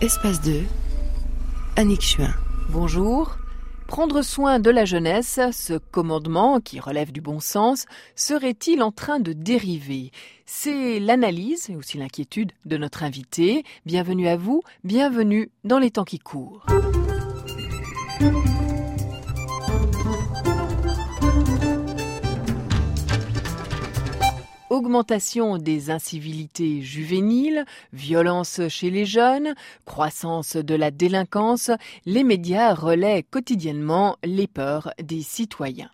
Espace 2, Annick Chuin. Bonjour. Prendre soin de la jeunesse, ce commandement qui relève du bon sens, serait-il en train de dériver? C'est l'analyse et aussi l'inquiétude de notre invité. Bienvenue à vous, bienvenue dans les temps qui courent. Augmentation des incivilités juvéniles, violence chez les jeunes, croissance de la délinquance, les médias relaient quotidiennement les peurs des citoyens.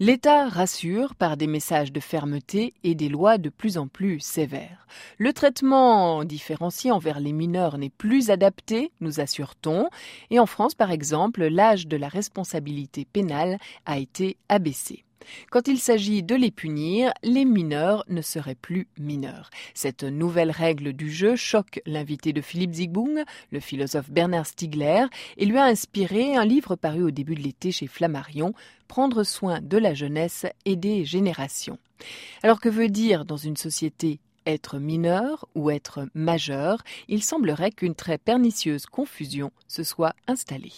L'État rassure par des messages de fermeté et des lois de plus en plus sévères. Le traitement différencié envers les mineurs n'est plus adapté, nous assure-t-on, et en France par exemple, l'âge de la responsabilité pénale a été abaissé. Quand il s'agit de les punir, les mineurs ne seraient plus mineurs. Cette nouvelle règle du jeu choque l'invité de Philippe Zigbung, le philosophe Bernard Stiegler, et lui a inspiré un livre paru au début de l'été chez Flammarion, Prendre soin de la jeunesse et des générations. Alors que veut dire dans une société être mineur ou être majeur, il semblerait qu'une très pernicieuse confusion se soit installée.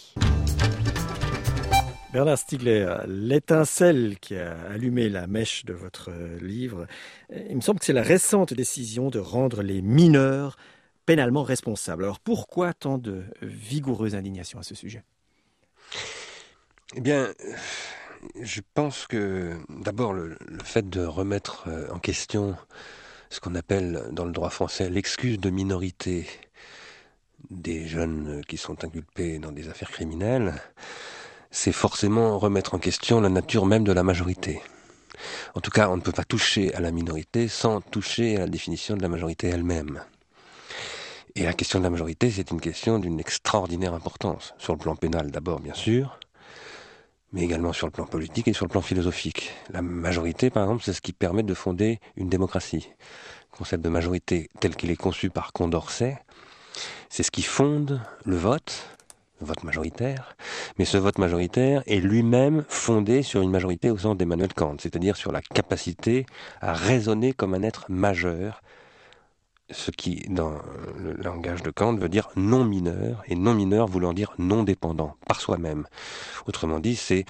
Bernard Stiegler, l'étincelle qui a allumé la mèche de votre livre, il me semble que c'est la récente décision de rendre les mineurs pénalement responsables. Alors pourquoi tant de vigoureuse indignation à ce sujet? Eh bien, je pense que d'abord le, fait de remettre euh, en question ce qu'on appelle dans le droit français l'excuse de minorité des jeunes qui sont inculpés dans des affaires criminelles, c'est forcément remettre en question la nature même de la majorité. En tout cas, on ne peut pas toucher à la minorité sans toucher à la définition de la majorité elle-même. Et la question de la majorité, c'est une question d'une extraordinaire importance, sur le plan pénal d'abord, bien sûr, mais également sur le plan politique et sur le plan philosophique. La majorité, par exemple, c'est ce qui permet de fonder une démocratie. Le concept de majorité tel qu'il est conçu par Condorcet, c'est ce qui fonde le vote, vote majoritaire, mais ce vote majoritaire est lui-même fondé sur une majorité au sens d'Emmanuel Kant, c'est-à-dire sur la capacité à raisonner comme un être majeur, ce qui, dans le langage de Kant, veut dire non mineur, et non mineur voulant dire non dépendant, par soi-même. Autrement dit, c'est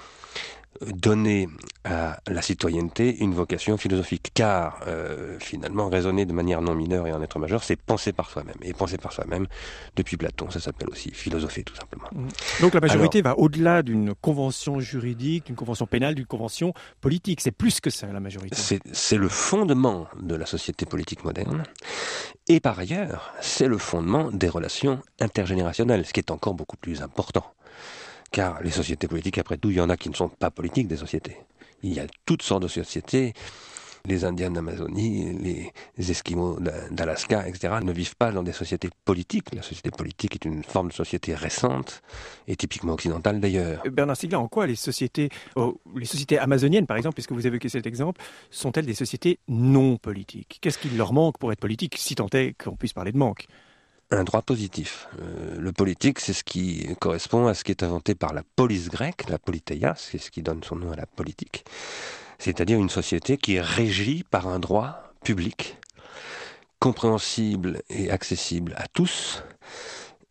donner à la citoyenneté une vocation philosophique, car euh, finalement raisonner de manière non mineure et en être majeur, c'est penser par soi-même. Et penser par soi-même, depuis Platon, ça s'appelle aussi philosopher tout simplement. Mmh. Donc la majorité va au-delà d'une convention juridique, d'une convention pénale, d'une convention politique. C'est plus que ça, la majorité. C'est le fondement de la société politique moderne. Et par ailleurs, c'est le fondement des relations intergénérationnelles, ce qui est encore beaucoup plus important. Car les sociétés politiques, après tout, il y en a qui ne sont pas politiques des sociétés. Il y a toutes sortes de sociétés. Les Indiens d'Amazonie, les Esquimaux d'Alaska, etc., ne vivent pas dans des sociétés politiques. La société politique est une forme de société récente et typiquement occidentale d'ailleurs. Bernard Sigla, en quoi les sociétés, oh, amazoniennes, par exemple, puisque vous évoquez cet exemple, sont-elles des sociétés non politiques? Qu'est-ce qui leur manque pour être politique, si tant est qu'on puisse parler de manque? Un droit positif. Euh, le politique, c'est ce qui correspond à ce qui est inventé par la police grecque, la politeia, c'est ce qui donne son nom à la politique, c'est-à-dire une société qui est régie par un droit public, compréhensible et accessible à tous,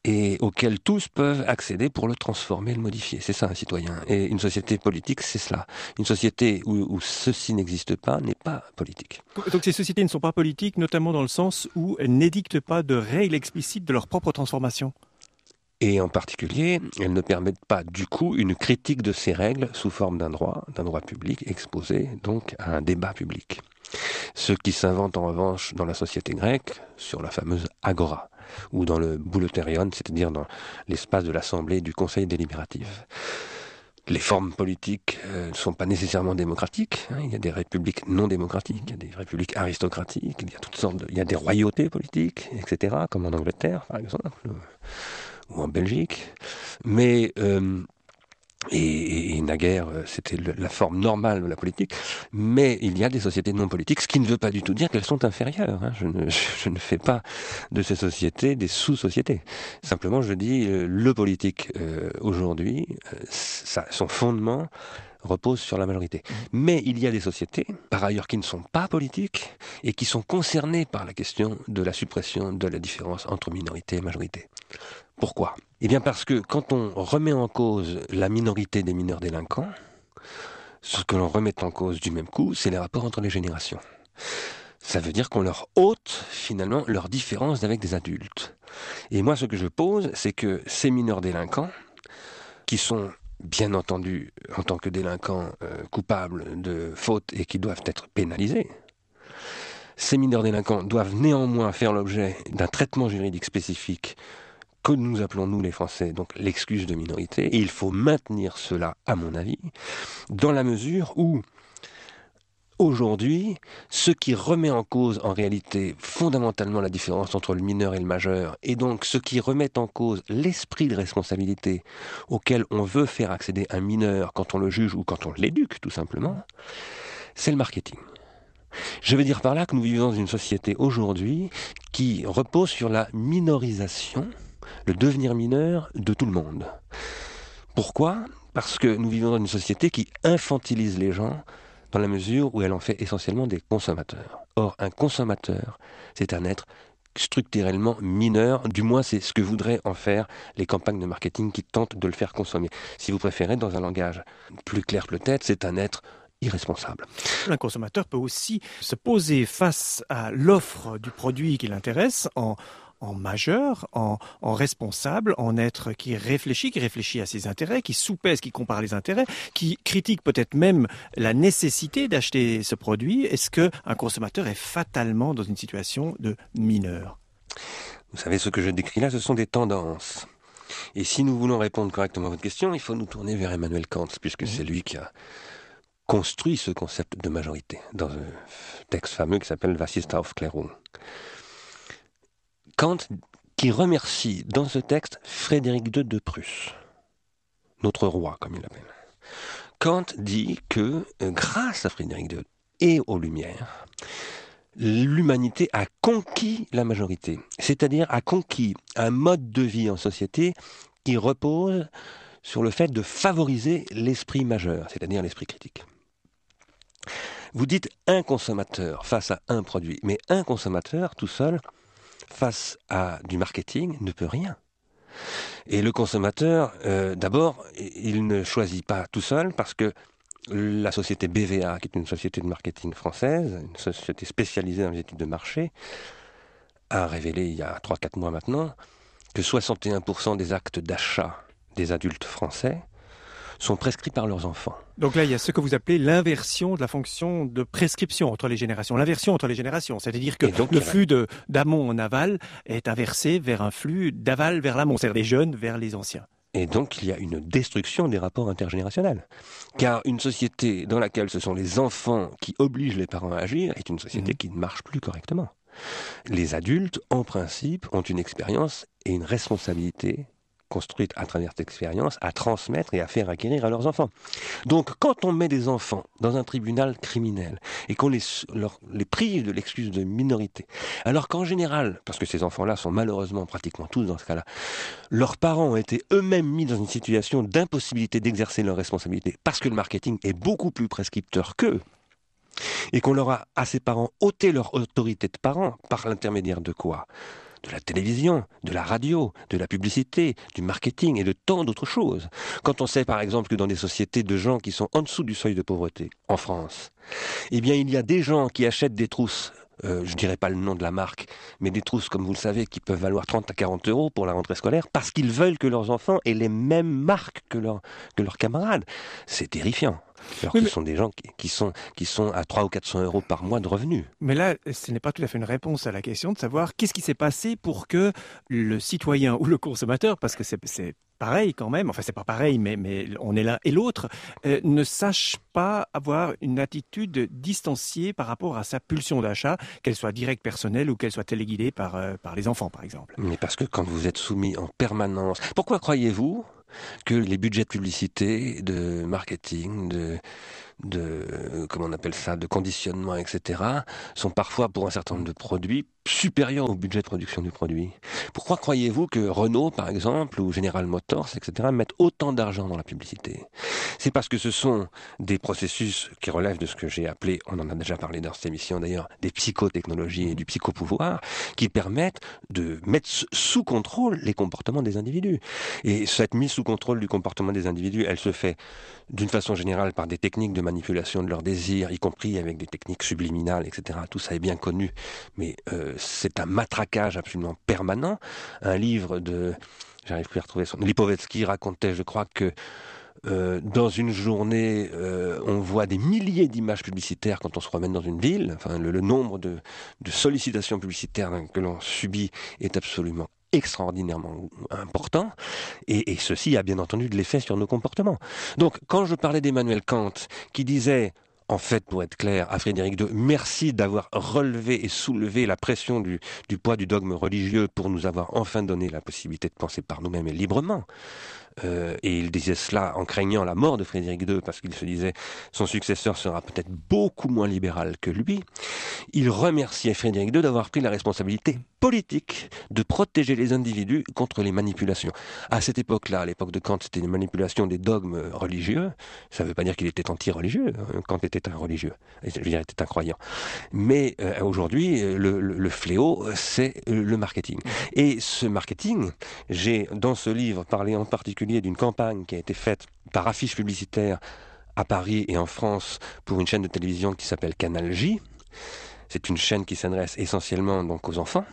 et auquel tous peuvent accéder pour le transformer, le modifier. C'est ça un citoyen. Et une société politique, c'est cela. Une société où, ceci n'existe pas n'est pas politique. Donc ces sociétés ne sont pas politiques, notamment dans le sens où elles n'édictent pas de règles explicites de leur propre transformation. Et en particulier, elles ne permettent pas du coup une critique de ces règles sous forme d'un droit, d'un droit public exposé donc à un débat public. Ce qui s'invente en revanche dans la société grecque sur la fameuse agora ou dans le boulotérion, c'est-à-dire dans l'espace de l'Assemblée du Conseil délibératif. Les formes politiques euh, ne sont pas nécessairement démocratiques. Hein. Il y a des républiques non démocratiques, il y a des républiques aristocratiques, il y a toutes sortes il y a des royautés politiques, etc., comme en Angleterre, par exemple, ou en Belgique. Mais euh, et, et, naguère, euh, c'était la forme normale de la politique. Mais il y a des sociétés non politiques, ce qui ne veut pas du tout dire qu'elles sont inférieures. Hein. Je, ne, je, ne, fais pas de ces sociétés des sous-sociétés. Simplement, je dis, euh, le politique euh, aujourd'hui, son fondement repose sur la majorité. Mais il y a des sociétés, par ailleurs, qui ne sont pas politiques et qui sont concernées par la question de la suppression de la différence entre minorité et majorité. Pourquoi? Eh bien parce que quand on remet en cause la minorité des mineurs délinquants, ce que l'on remet en cause du même coup, c'est les rapports entre les générations. Ça veut dire qu'on leur ôte finalement leur différence avec des adultes. Et moi, ce que je pose, c'est que ces mineurs délinquants, qui sont bien entendu en tant que délinquants euh, coupables de fautes et qui doivent être pénalisés, ces mineurs délinquants doivent néanmoins faire l'objet d'un traitement juridique spécifique que nous appelons nous les Français donc l'excuse de minorité. Et il faut maintenir cela, à mon avis, dans la mesure où aujourd'hui, ce qui remet en cause en réalité fondamentalement la différence entre le mineur et le majeur, et donc ce qui remet en cause l'esprit de responsabilité auquel on veut faire accéder un mineur quand on le juge ou quand on l'éduque tout simplement, c'est le marketing. Je veux dire par là que nous vivons dans une société aujourd'hui qui repose sur la minorisation, le devenir mineur de tout le monde. Pourquoi? Parce que nous vivons dans une société qui infantilise les gens dans la mesure où elle en fait essentiellement des consommateurs. Or, un consommateur, c'est un être structurellement mineur, du moins c'est ce que voudraient en faire les campagnes de marketing qui tentent de le faire consommer. Si vous préférez, dans un langage plus clair peut-être, c'est un être irresponsable. Un consommateur peut aussi se poser face à l'offre du produit qui l'intéresse en, en majeur, en, responsable, en être qui réfléchit, qui réfléchit à ses intérêts, qui soupèse, qui compare les intérêts, qui critique peut-être même la nécessité d'acheter ce produit. Est-ce que un consommateur est fatalement dans une situation de mineur? Vous savez, ce que je décris là, ce sont des tendances. Et si nous voulons répondre correctement à votre question, il faut nous tourner vers Emmanuel Kant, puisque c'est lui qui a construit ce concept de majorité dans un texte fameux qui s'appelle Was ist Aufklärung. Kant qui remercie dans ce texte Frédéric II de Prusse, notre roi comme il l'appelle. Kant dit que euh, grâce à Frédéric II et aux Lumières, l'humanité a conquis la majorité, c'est-à-dire a conquis un mode de vie en société qui repose sur le fait de favoriser l'esprit majeur, c'est-à-dire l'esprit critique. Vous dites un consommateur face à un produit, mais un consommateur tout seul face à du marketing, ne peut rien. Et le consommateur, euh, d'abord, il ne choisit pas tout seul parce que la société BVA, qui est une société de marketing française, une société spécialisée dans les études de marché, a révélé il y a 3-4 mois maintenant que 61% des actes d'achat des adultes français sont prescrits par leurs enfants. Donc là, il y a ce que vous appelez l'inversion de la fonction de prescription entre les générations. L'inversion entre les générations, c'est-à-dire que le flux d'amont en aval est inversé vers un flux d'aval vers l'amont, c'est-à-dire des jeunes vers les anciens. Et donc il y a une destruction des rapports intergénérationnels. Car une société dans laquelle ce sont les enfants qui obligent les parents à agir est une société mmh. qui ne marche plus correctement. Les adultes, en principe, ont une expérience et une responsabilité construite à travers cette expérience à transmettre et à faire acquérir à leurs enfants. Donc quand on met des enfants dans un tribunal criminel et qu'on les, les prive de l'excuse de minorité, alors qu'en général, parce que ces enfants-là sont malheureusement pratiquement tous dans ce cas-là, leurs parents ont été eux-mêmes mis dans une situation d'impossibilité d'exercer leurs responsabilités parce que le marketing est beaucoup plus prescripteur qu'eux, et qu'on leur a à ces parents ôté leur autorité de parents par l'intermédiaire de quoi? De la télévision, de la radio, de la publicité, du marketing et de tant d'autres choses. Quand on sait par exemple que dans des sociétés de gens qui sont en dessous du seuil de pauvreté, en France, eh bien il y a des gens qui achètent des trousses euh, je dirais pas le nom de la marque, mais des trousses, comme vous le savez, qui peuvent valoir 30 à 40 euros pour la rentrée scolaire, parce qu'ils veulent que leurs enfants aient les mêmes marques que, que leurs camarades. C'est terrifiant. Alors ce sont des gens qui, sont, qui sont à 300 ou 400 euros par mois de revenus. Mais là, ce n'est pas tout à fait une réponse à la question de savoir qu'est-ce qui s'est passé pour que le citoyen ou le consommateur, parce que c'est pareil quand même, enfin c'est pas pareil, mais, mais on est l'un et l'autre, euh, ne sache pas avoir une attitude distanciée par rapport à sa pulsion d'achat, qu'elle soit directe personnelle ou qu'elle soit téléguidée par, euh, par les enfants par exemple. Mais parce que quand vous êtes soumis en permanence, pourquoi croyez-vous que les budgets de publicité, de marketing, de, de comment on appelle ça, de conditionnement, etc., sont parfois pour un certain nombre de produits supérieurs au budget de production du produit. Pourquoi croyez-vous que Renault, par exemple, ou General Motors, etc., mettent autant d'argent dans la publicité? C'est parce que ce sont des processus qui relèvent de ce que j'ai appelé, on en a déjà parlé dans cette émission d'ailleurs, des psychotechnologies et du psychopouvoir, qui permettent de mettre sous contrôle les comportements des individus. Et cette mise sous contrôle du comportement des individus, elle se fait d'une façon générale par des techniques de manipulation de leurs désirs, y compris avec des techniques subliminales, etc. Tout ça est bien connu, mais euh, c'est un matraquage absolument permanent. Un livre de, j'arrive plus à retrouver son, Lipovetsky racontait, je crois que euh, dans une journée, euh, on voit des milliers d'images publicitaires quand on se promène dans une ville. Enfin, le, nombre de, de sollicitations publicitaires que l'on subit est absolument extraordinairement important, et, ceci a bien entendu de l'effet sur nos comportements. Donc, quand je parlais d'Emmanuel Kant, qui disait en fait, pour être clair, à Frédéric II, merci d'avoir relevé et soulevé la pression du, du, poids du dogme religieux pour nous avoir enfin donné la possibilité de penser par nous-mêmes et librement. Euh, et il disait cela en craignant la mort de Frédéric II, parce qu'il se disait son successeur sera peut-être beaucoup moins libéral que lui. Il remerciait Frédéric II d'avoir pris la responsabilité politique de protéger les individus contre les manipulations. À cette époque-là, à l'époque de Kant, c'était une manipulation des dogmes religieux. Ça ne veut pas dire qu'il était anti-religieux. Hein. Kant était un religieux, je veux dire, était un croyant. Mais euh, aujourd'hui, le, fléau, c'est le marketing. Et ce marketing, j'ai dans ce livre parlé en particulier d'une campagne qui a été faite par affiche publicitaire à Paris et en France pour une chaîne de télévision qui s'appelle Canal J. C'est une chaîne qui s'adresse essentiellement donc aux enfants,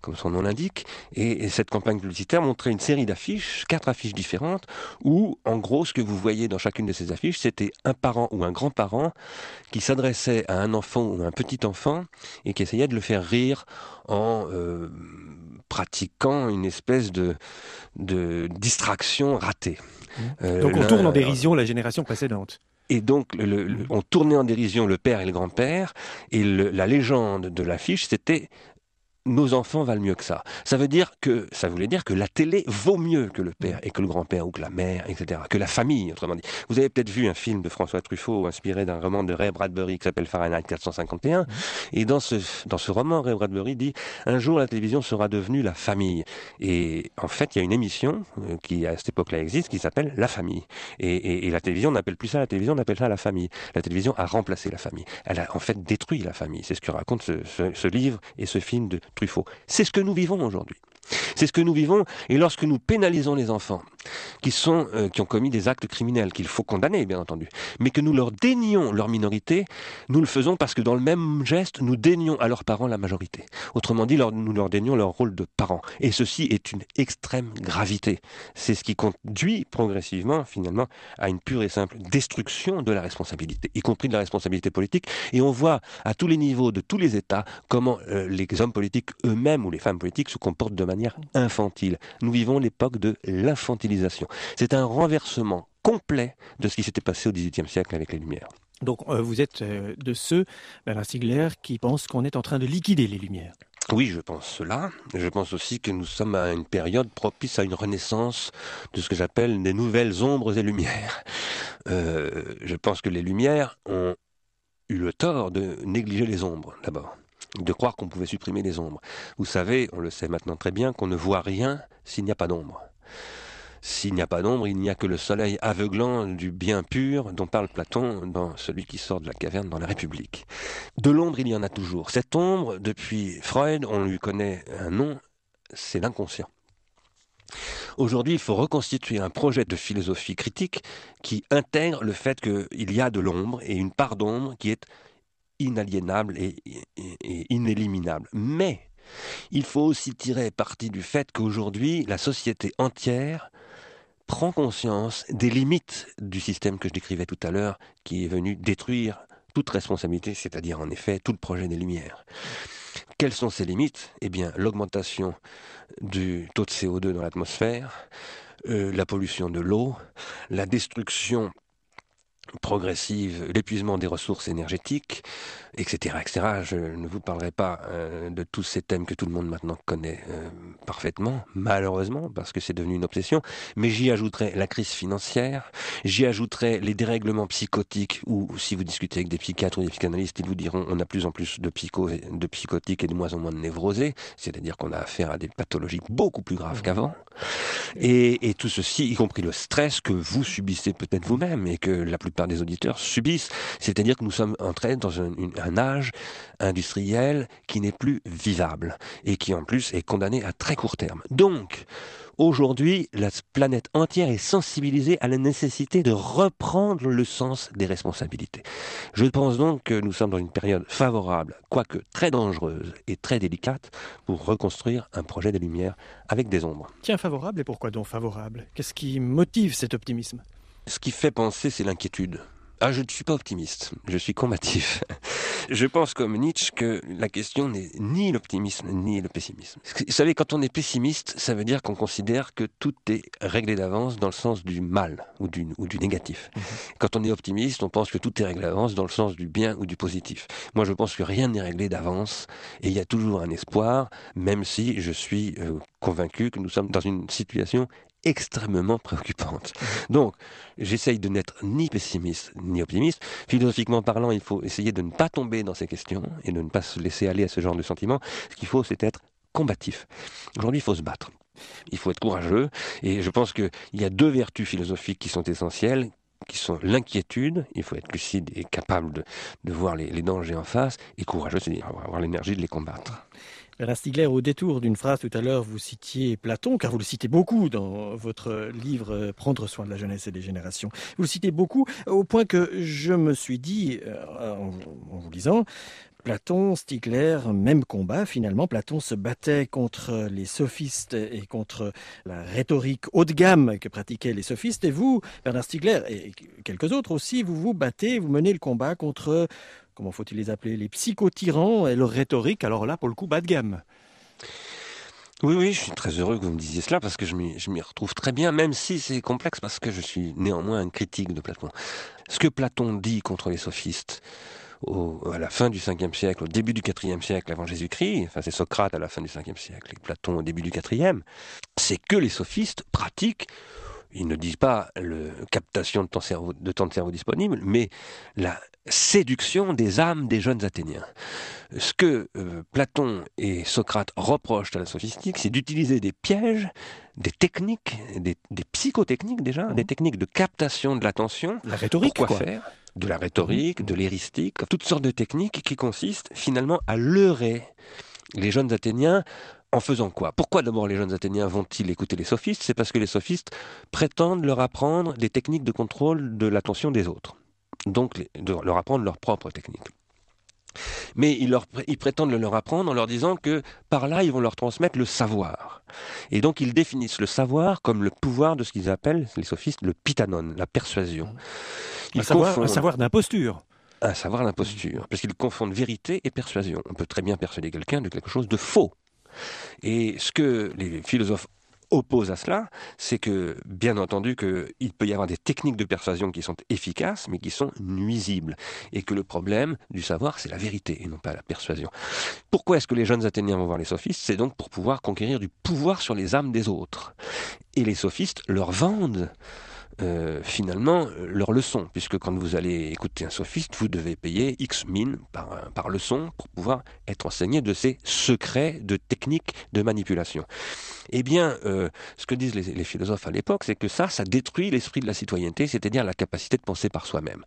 comme son nom l'indique. Et, cette campagne publicitaire montrait une série d'affiches, quatre affiches différentes, où, en gros, ce que vous voyez dans chacune de ces affiches, c'était un parent ou un grand-parent qui s'adressait à un enfant ou un petit enfant et qui essayait de le faire rire en euh, pratiquant une espèce de, de distraction ratée. Mmh. Euh, donc on tourne en dérision la génération précédente. Et donc, on tournait en dérision le père et le grand-père, et la légende de l'affiche, c'était nos enfants valent mieux que ça. Ça veut dire que, ça voulait dire que la télé vaut mieux que le père et que le grand-père ou que la mère, etc. Que la famille, autrement dit. Vous avez peut-être vu un film de François Truffaut inspiré d'un roman de Ray Bradbury qui s'appelle Fahrenheit 451. Et dans ce, dans ce roman, Ray Bradbury dit, un jour la télévision sera devenue la famille. Et en fait, il y a une émission euh, qui, à cette époque-là, existe, qui s'appelle La Famille. Et, et, la télévision n'appelle plus ça la télévision, on appelle ça la famille. La télévision a remplacé la famille. Elle a en fait détruit la famille. C'est ce que raconte ce, ce, ce livre et ce film de Truffaut. C'est ce que nous vivons aujourd'hui. C'est ce que nous vivons, et lorsque nous pénalisons les enfants, qui, sont, euh, qui ont commis des actes criminels, qu'il faut condamner, bien entendu, mais que nous leur dénions leur minorité, nous le faisons parce que dans le même geste, nous dénions à leurs parents la majorité. Autrement dit, nous leur dénions leur rôle de parents. Et ceci est une extrême gravité. C'est ce qui conduit progressivement, finalement, à une pure et simple destruction de la responsabilité, y compris de la responsabilité politique. Et on voit à tous les niveaux de tous les États comment euh, les hommes politiques eux-mêmes ou les femmes politiques se comportent de manière infantile. Nous vivons l'époque de l'infantilisation. C'est un renversement complet de ce qui s'était passé au XVIIIe siècle avec les Lumières. Donc euh, vous êtes euh, de ceux, Bernard Stiegler, qui pensent qu'on est en train de liquider les Lumières. Oui, je pense cela. Je pense aussi que nous sommes à une période propice à une renaissance de ce que j'appelle des nouvelles ombres et lumières. Euh, je pense que les lumières ont eu le tort de négliger les ombres, d'abord de croire qu'on pouvait supprimer les ombres. Vous savez, on le sait maintenant très bien, qu'on ne voit rien s'il n'y a pas d'ombre. S'il n'y a pas d'ombre, il n'y a que le soleil aveuglant du bien pur dont parle Platon dans celui qui sort de la caverne dans la République. De l'ombre, il y en a toujours. Cette ombre, depuis Freud, on lui connaît un nom, c'est l'inconscient. Aujourd'hui, il faut reconstituer un projet de philosophie critique qui intègre le fait qu'il y a de l'ombre et une part d'ombre qui est inaliénable et, inéliminable. Mais il faut aussi tirer parti du fait qu'aujourd'hui, la société entière prend conscience des limites du système que je décrivais tout à l'heure, qui est venu détruire toute responsabilité, c'est-à-dire en effet tout le projet des Lumières. Quelles sont ces limites? Eh bien, l'augmentation du taux de CO2 dans l'atmosphère, euh, la pollution de l'eau, la destruction progressive, l'épuisement des ressources énergétiques, etc., etc. Je ne vous parlerai pas euh, de tous ces thèmes que tout le monde maintenant connaît euh, parfaitement, malheureusement, parce que c'est devenu une obsession. Mais j'y ajouterai la crise financière, j'y ajouterai les dérèglements psychotiques, ou si vous discutez avec des psychiatres ou des psychanalystes, ils vous diront on a plus en plus de, psycho, de psychotiques et de moins en moins de névrosés, c'est-à-dire qu'on a affaire à des pathologies beaucoup plus graves qu'avant. Et, et tout ceci, y compris le stress que vous subissez peut-être vous-même et que la plupart des auditeurs subissent, c'est-à-dire que nous sommes entrés dans un, un âge industriel qui n'est plus vivable et qui en plus est condamné à très court terme. Donc, Aujourd'hui, la planète entière est sensibilisée à la nécessité de reprendre le sens des responsabilités. Je pense donc que nous sommes dans une période favorable, quoique très dangereuse et très délicate, pour reconstruire un projet de lumière avec des ombres. Tiens, favorable et pourquoi donc favorable? Qu'est-ce qui motive cet optimisme? Ce qui fait penser, c'est l'inquiétude. Ah, je ne suis pas optimiste, je suis combatif. je pense comme Nietzsche que la question n'est ni l'optimisme ni le pessimisme. Vous savez, quand on est pessimiste, ça veut dire qu'on considère que tout est réglé d'avance dans le sens du mal ou du, ou du négatif. Mhm. Quand on est optimiste, on pense que tout est réglé d'avance dans le sens du bien ou du positif. Moi, je pense que rien n'est réglé d'avance et il y a toujours un espoir, même si je suis euh, convaincu que nous sommes dans une situation extrêmement préoccupante. Donc, j'essaye de n'être ni pessimiste ni optimiste. Philosophiquement parlant, il faut essayer de ne pas tomber dans ces questions et de ne pas se laisser aller à ce genre de sentiments. Ce qu'il faut, c'est être combatif. Aujourd'hui, il faut se battre. Il faut être courageux. Et je pense qu'il y a deux vertus philosophiques qui sont essentielles qui sont l'inquiétude, il faut être lucide et capable de, voir les, dangers en face, et courageux, c'est-à-dire avoir l'énergie de les combattre. Bernard Stiegler, au détour d'une phrase tout à l'heure, vous citiez Platon, car vous le citez beaucoup dans votre livre euh, Prendre soin de la jeunesse et des générations. Vous le citez beaucoup, au point que je me suis dit, euh, en, vous lisant, Platon, Stiegler, même combat finalement. Platon se battait contre les sophistes et contre la rhétorique haut de gamme que pratiquaient les sophistes. Et vous, Bernard Stiegler, et quelques autres aussi, vous vous battez, vous menez le combat contre comment faut-il les appeler, les psychotyrans et leur rhétorique, alors là, pour le coup, bas de gamme. Oui, oui, je suis très heureux que vous me disiez cela parce que je m'y retrouve très bien, même si c'est complexe parce que je suis néanmoins un critique de Platon. Ce que Platon dit contre les sophistes, au, à la fin du 5e siècle, au début du 4e siècle avant Jésus-Christ, enfin c'est Socrate à la fin du 5e siècle et Platon au début du 4e, c'est que les sophistes pratiquent ils ne disent pas la captation de temps, cerveau, de temps de cerveau disponible, mais la séduction des âmes des jeunes Athéniens. Ce que euh, Platon et Socrate reprochent à la sophistique, c'est d'utiliser des pièges, des techniques, des, des psychotechniques déjà, mmh. des techniques de captation de l'attention. La rhétorique, quoi. faire? De la rhétorique, de l'éristique, toutes sortes de techniques qui consistent finalement à leurrer les jeunes Athéniens en faisant quoi? Pourquoi d'abord les jeunes Athéniens vont-ils écouter les sophistes? C'est parce que les sophistes prétendent leur apprendre des techniques de contrôle de l'attention des autres. Donc de leur apprendre leurs propres techniques. Mais ils, ils, prétendent le leur apprendre en leur disant que par là, ils vont leur transmettre le savoir. Et donc, ils définissent le savoir comme le pouvoir de ce qu'ils appellent, les sophistes, le pitanon, la persuasion. Un, savoir, confondent... un savoir d'imposture. Un savoir d'imposture. Parce qu'ils confondent vérité et persuasion. On peut très bien persuader quelqu'un de quelque chose de faux. Et ce que les philosophes opposent à cela, c'est que, bien entendu, qu'il peut y avoir des techniques de persuasion qui sont efficaces, mais qui sont nuisibles. Et que le problème du savoir, c'est la vérité, et non pas la persuasion. Pourquoi est-ce que les jeunes Athéniens vont voir les sophistes? C'est donc pour pouvoir conquérir du pouvoir sur les âmes des autres. Et les sophistes leur vendent euh, finalement leur leçon, puisque quand vous allez écouter un sophiste, vous devez payer X mine par, par leçon pour pouvoir être enseigné de ces secrets de techniques de manipulation. Eh bien, euh, ce que disent les, les philosophes à l'époque, c'est que ça, ça détruit l'esprit de la citoyenneté, c'est-à-dire la capacité de penser par soi-même.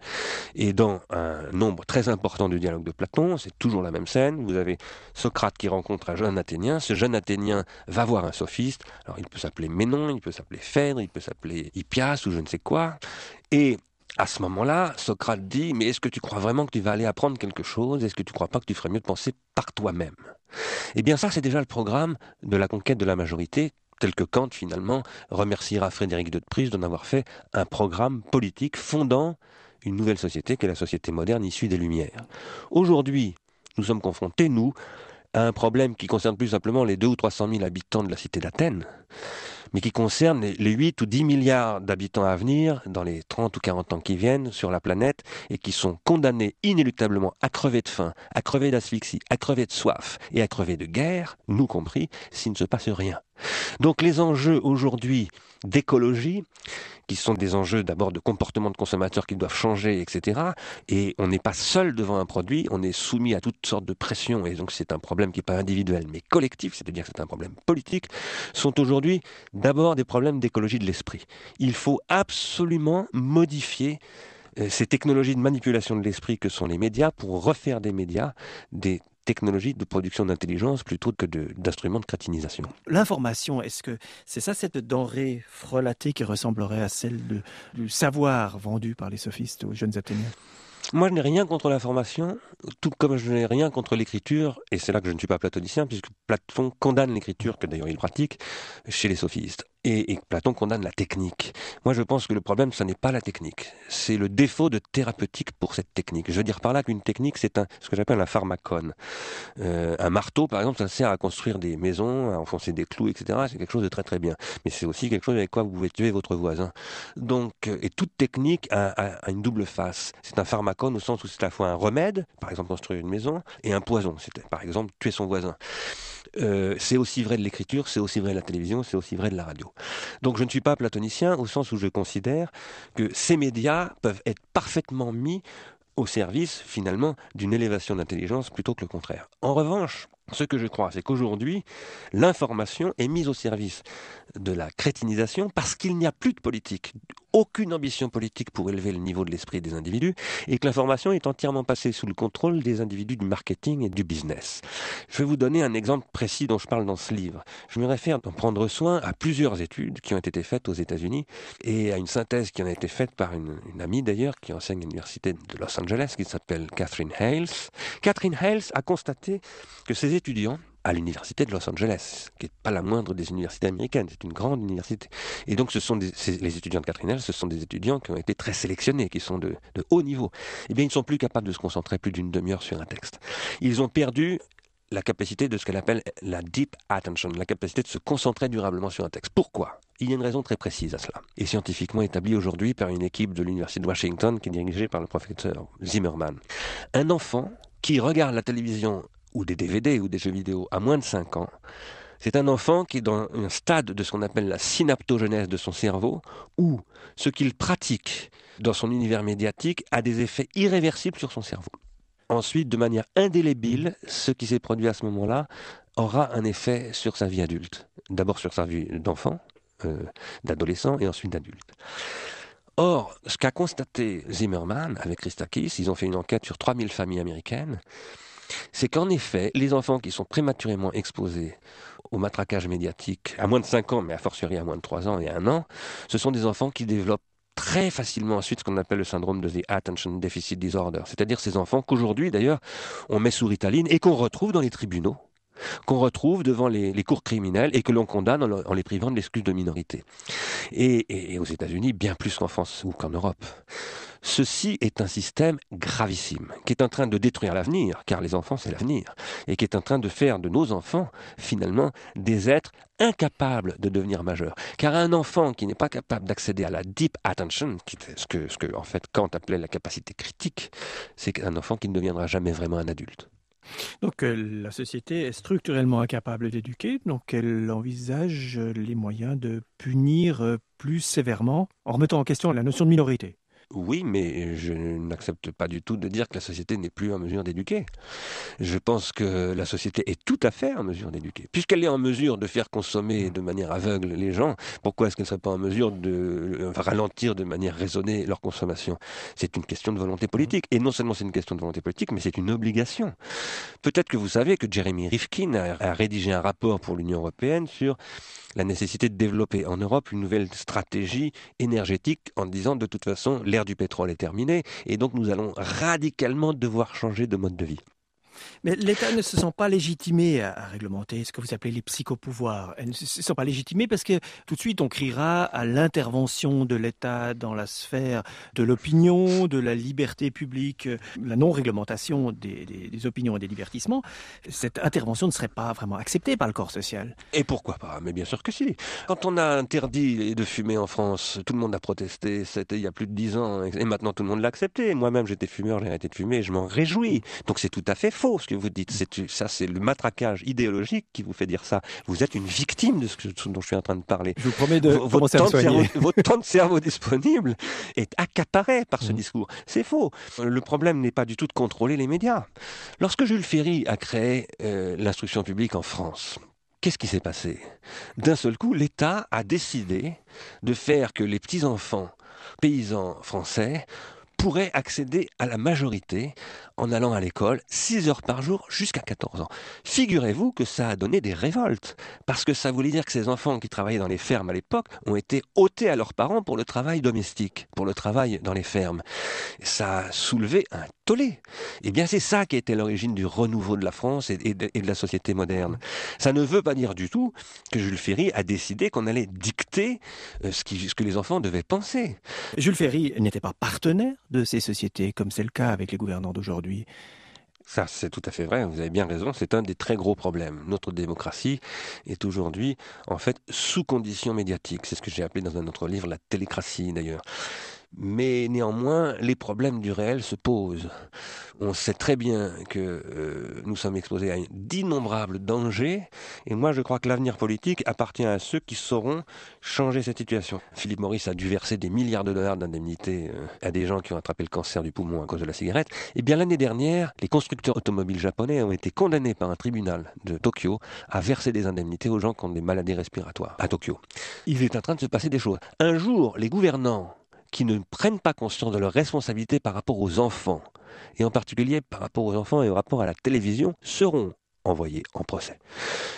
Et dans un nombre très important du dialogue de Platon, c'est toujours la même scène, vous avez Socrate qui rencontre un jeune Athénien, ce jeune Athénien va voir un sophiste, alors il peut s'appeler Ménon, il peut s'appeler Phèdre, il peut s'appeler Hippias ou je ne sais quoi, et à ce moment-là, Socrate dit, mais est-ce que tu crois vraiment que tu vas aller apprendre quelque chose? Est-ce que tu ne crois pas que tu ferais mieux de penser par toi-même? Eh bien ça, c'est déjà le programme de la conquête de la majorité tel que Kant, finalement, remerciera Frédéric de Prise d'en avoir fait un programme politique fondant une nouvelle société qui est la société moderne issue des Lumières. Aujourd'hui, nous sommes confrontés, nous, à un problème qui concerne plus simplement les deux ou trois cent mille habitants de la cité d'Athènes, mais qui concerne les 8 ou 10 milliards d'habitants à venir dans les 30 ou 40 ans qui viennent sur la planète et qui sont condamnés inéluctablement à crever de faim, à crever d'asphyxie, à crever de soif et à crever de guerre, nous compris, s'il ne se passe rien. Donc les enjeux aujourd'hui d'écologie, qui sont des enjeux d'abord de comportement de consommateurs qui doivent changer, etc. Et on n'est pas seul devant un produit, on est soumis à toutes sortes de pressions, et donc c'est un problème qui n'est pas individuel, mais collectif, c'est-à-dire que c'est un problème politique, sont aujourd'hui d'abord des problèmes d'écologie de l'esprit. Il faut absolument modifier euh, ces technologies de manipulation de l'esprit que sont les médias pour refaire des médias des technologie de production d'intelligence plutôt que d'instruments de, crétinisation. L'information, est-ce que c'est ça cette denrée frelatée qui ressemblerait à celle du savoir vendu par les sophistes aux jeunes Athéniens? Moi, je n'ai rien contre l'information, tout comme je n'ai rien contre l'écriture, et c'est là que je ne suis pas platonicien, puisque Platon condamne l'écriture, que d'ailleurs il pratique, chez les sophistes. Et, Platon condamne la technique. Moi, je pense que le problème, ce n'est pas la technique. C'est le défaut de thérapeutique pour cette technique. Je veux dire par là qu'une technique, c'est un, ce que j'appelle un pharmacone. Euh, un marteau, par exemple, ça sert à construire des maisons, à enfoncer des clous, etc. C'est quelque chose de très très bien. Mais c'est aussi quelque chose avec quoi vous pouvez tuer votre voisin. Donc, euh, et toute technique a, a une double face. C'est un pharmacone au sens où c'est à la fois un remède, par exemple construire une maison, et un poison, c'est par exemple tuer son voisin. Euh, c'est aussi vrai de l'écriture, c'est aussi vrai de la télévision, c'est aussi vrai de la radio. Donc je ne suis pas platonicien au sens où je considère que ces médias peuvent être parfaitement mis au service finalement d'une élévation d'intelligence plutôt que le contraire. En revanche, ce que je crois, c'est qu'aujourd'hui, l'information est mise au service de la crétinisation parce qu'il n'y a plus de politique, aucune ambition politique pour élever le niveau de l'esprit des individus et que l'information est entièrement passée sous le contrôle des individus du marketing et du business. Je vais vous donner un exemple précis dont je parle dans ce livre. Je me réfère d'en prendre soin à plusieurs études qui ont été faites aux États-Unis et à une synthèse qui en a été faite par une, une amie d'ailleurs qui enseigne à l'université de Los Angeles qui s'appelle Catherine Hales. Catherine Hales a constaté que ces étudiants à l'université de Los Angeles, qui n'est pas la moindre des universités américaines, c'est une grande université. Et donc ce sont les étudiants de Catherine ce sont des étudiants qui ont été très sélectionnés, qui sont de, de haut niveau. Eh bien, ils ne sont plus capables de se concentrer plus d'une demi-heure sur un texte. Ils ont perdu la capacité de ce qu'elle appelle la deep attention, la capacité de se concentrer durablement sur un texte. Pourquoi? Il y a une raison très précise à cela, et scientifiquement établie aujourd'hui par une équipe de l'Université de Washington qui est dirigée par le professeur Zimmerman. Un enfant qui regarde la télévision ou des DVD ou des jeux vidéo à moins de 5 ans, c'est un enfant qui est dans un stade de ce qu'on appelle la synaptogenèse de son cerveau, où ce qu'il pratique dans son univers médiatique a des effets irréversibles sur son cerveau. Ensuite, de manière indélébile, ce qui s'est produit à ce moment-là aura un effet sur sa vie adulte. D'abord sur sa vie d'enfant, euh, d'adolescent et ensuite d'adulte. Or, ce qu'a constaté Zimmerman avec Christakis, ils ont fait une enquête sur 3000 familles américaines, c'est qu'en effet, les enfants qui sont prématurément exposés au matraquage médiatique à moins de 5 ans, mais à fortiori à moins de 3 ans et 1 an, ce sont des enfants qui développent très facilement ensuite ce qu'on appelle le syndrome de the attention deficit disorder, c'est-à-dire ces enfants qu'aujourd'hui d'ailleurs on met sous ritaline et qu'on retrouve dans les tribunaux qu'on retrouve devant les, cours criminels et que l'on condamne en, les privant de l'excuse de minorité. et aux États-Unis, bien plus qu'en France ou qu'en Europe. Ceci est un système gravissime, qui est en train de détruire l'avenir, car les enfants c'est l'avenir, et qui est en train de faire de nos enfants, finalement, des êtres incapables de devenir majeurs. Car un enfant qui n'est pas capable d'accéder à la deep attention, ce que, ce que en fait Kant appelait la capacité critique, c'est un enfant qui ne deviendra jamais vraiment un adulte. Donc euh, la société est structurellement incapable d'éduquer, donc elle envisage les moyens de punir euh, plus sévèrement en remettant en question la notion de minorité. Oui, mais je n'accepte pas du tout de dire que la société n'est plus en mesure d'éduquer. Je pense que la société est tout à fait en mesure d'éduquer. Puisqu'elle est en mesure de faire consommer de manière aveugle les gens, pourquoi est-ce qu'elle ne serait pas en mesure de euh, ralentir de manière raisonnée leur consommation? C'est une question de volonté politique. Et non seulement c'est une question de volonté politique, mais c'est une obligation. Peut-être que vous savez que Jeremy Rifkin a rédigé un rapport pour l'Union européenne sur la nécessité de développer en Europe une nouvelle stratégie énergétique en disant de toute façon l'ère du pétrole est terminée et donc nous allons radicalement devoir changer de mode de vie. Mais l'État ne se sent pas légitimé à, réglementer ce que vous appelez les psychopouvoirs. Elle ne se sent pas légitimé parce que tout de suite on criera à l'intervention de l'État dans la sphère de l'opinion, de la liberté publique, la non-réglementation des, des, opinions et des divertissements. Cette intervention ne serait pas vraiment acceptée par le corps social. Et pourquoi pas? Mais bien sûr que si. Quand on a interdit de fumer en France, tout le monde a protesté. C'était il y a plus de dix ans. Et maintenant tout le monde l'a accepté. Moi-même j'étais fumeur, j'ai arrêté de fumer et je m'en réjouis. Donc c'est tout à fait faux ce que vous dites. Ça c'est le matraquage idéologique qui vous fait dire ça. Vous êtes une victime de ce dont je suis en train de parler. Je vous promets de votre temps, cerveau, votre temps de cerveau disponible est accaparé par ce mmh. discours. C'est faux. Le problème n'est pas du tout de contrôler les médias. Lorsque Jules Ferry a créé euh, l'instruction publique en France, qu'est-ce qui s'est passé? D'un seul coup, l'État a décidé de faire que les petits-enfants paysans français pourraient accéder à la majorité en allant à l'école 6 heures par jour jusqu'à 14 ans. Figurez-vous que ça a donné des révoltes, parce que ça voulait dire que ces enfants qui travaillaient dans les fermes à l'époque ont été ôtés à leurs parents pour le travail domestique, pour le travail dans les fermes. Ça a soulevé un tollé. Eh bien, c'est ça qui était l'origine du renouveau de la France et de, la société moderne. Ça ne veut pas dire du tout que Jules Ferry a décidé qu'on allait dicter euh, ce, ce que les enfants devaient penser. Jules Ferry n'était pas partenaire de ces sociétés, comme c'est le cas avec les gouvernants d'aujourd'hui. Ça, c'est tout à fait vrai, vous avez bien raison, c'est un des très gros problèmes. Notre démocratie est aujourd'hui, en fait, sous condition médiatique. C'est ce que j'ai appelé dans un autre livre la télécratie, d'ailleurs. Mais néanmoins, les problèmes du réel se posent. On sait très bien que euh, nous sommes exposés à d'innombrables dangers, et moi je crois que l'avenir politique appartient à ceux qui sauront changer cette situation. Philippe Maurice a dû verser des milliards de dollars d'indemnités euh, à des gens qui ont attrapé le cancer du poumon à cause de la cigarette. Et eh bien l'année dernière, les constructeurs automobiles japonais ont été condamnés par un tribunal de Tokyo à verser des indemnités aux gens qui ont des maladies respiratoires à Tokyo. Il est en train de se passer des choses. Un jour, les gouvernants qui ne prennent pas conscience de leurs responsabilités par rapport aux enfants, et en particulier par rapport aux enfants et au rapport à la télévision, seront envoyés en procès.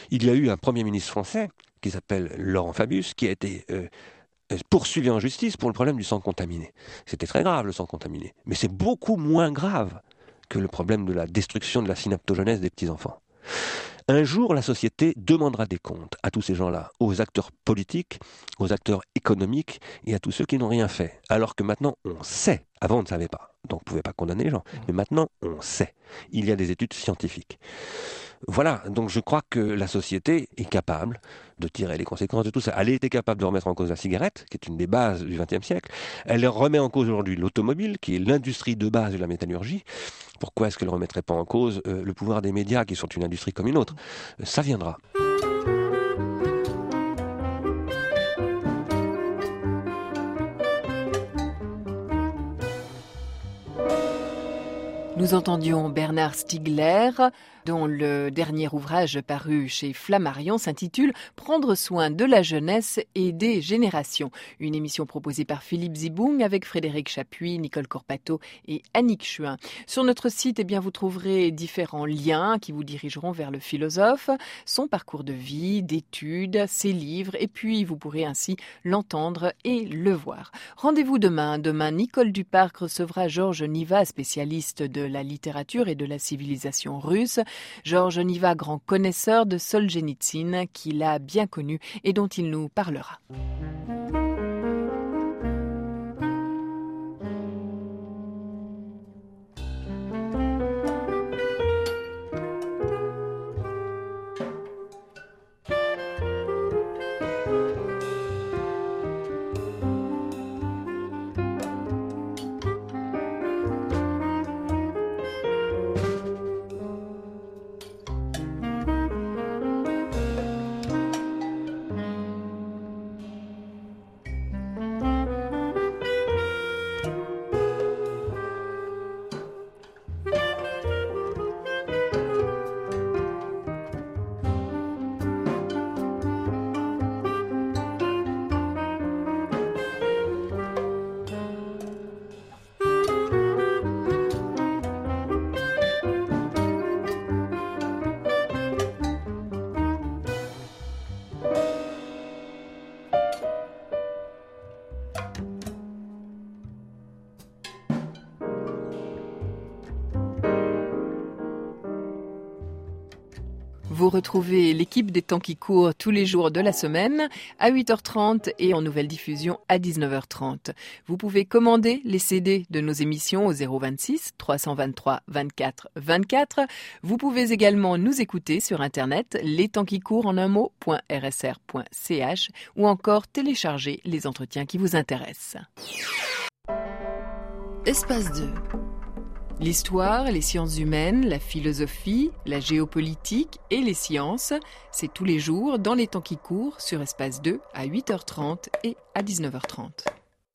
Il y a eu un Premier ministre français qui s'appelle Laurent Fabius, qui a été euh, euh, poursuivi en justice pour le problème du sang contaminé. C'était très grave le sang contaminé, mais c'est beaucoup moins grave que le problème de la destruction de la synaptogenèse des petits-enfants. Un jour, la société demandera des comptes à tous ces gens-là, aux acteurs politiques, aux acteurs économiques et à tous ceux qui n'ont rien fait. Alors que maintenant, on sait. Avant, on ne savait pas. Donc, on ne pouvait pas condamner les gens. Mais maintenant, on sait. Il y a des études scientifiques. Voilà, donc je crois que la société est capable de tirer les conséquences de tout ça. Elle était capable de remettre en cause la cigarette, qui est une des bases du XXe siècle. Elle remet en cause aujourd'hui l'automobile, qui est l'industrie de base de la métallurgie. Pourquoi est-ce qu'elle ne remettrait pas en cause euh, le pouvoir des médias, qui sont une industrie comme une autre? Ça viendra. Nous entendions Bernard Stiegler, dont le dernier ouvrage paru chez Flammarion s'intitule Prendre soin de la jeunesse et des générations. Une émission proposée par Philippe Zibung avec Frédéric Chapuis, Nicole Corpato et Annick Chuin. Sur notre site, eh bien, vous trouverez différents liens qui vous dirigeront vers le philosophe, son parcours de vie, d'études, ses livres, et puis vous pourrez ainsi l'entendre et le voir. Rendez-vous demain. Demain, Nicole Duparc recevra Georges Niva, spécialiste de la littérature et de la civilisation russe. Georges Niva, grand connaisseur de Solzhenitsyn, qu'il a bien connu et dont il nous parlera. Vous retrouvez l'équipe des temps qui courent tous les jours de la semaine à 8h30 et en nouvelle diffusion à 19h30. Vous pouvez commander les CD de nos émissions au 026 323 24 24. Vous pouvez également nous écouter sur internet les temps qui courent en un mot.rsr.ch ou encore télécharger les entretiens qui vous intéressent. Espace 2. L'histoire, les sciences humaines, la philosophie, la géopolitique et les sciences, c'est tous les jours dans les temps qui courent sur Espace 2 à 8h30 et à 19h30.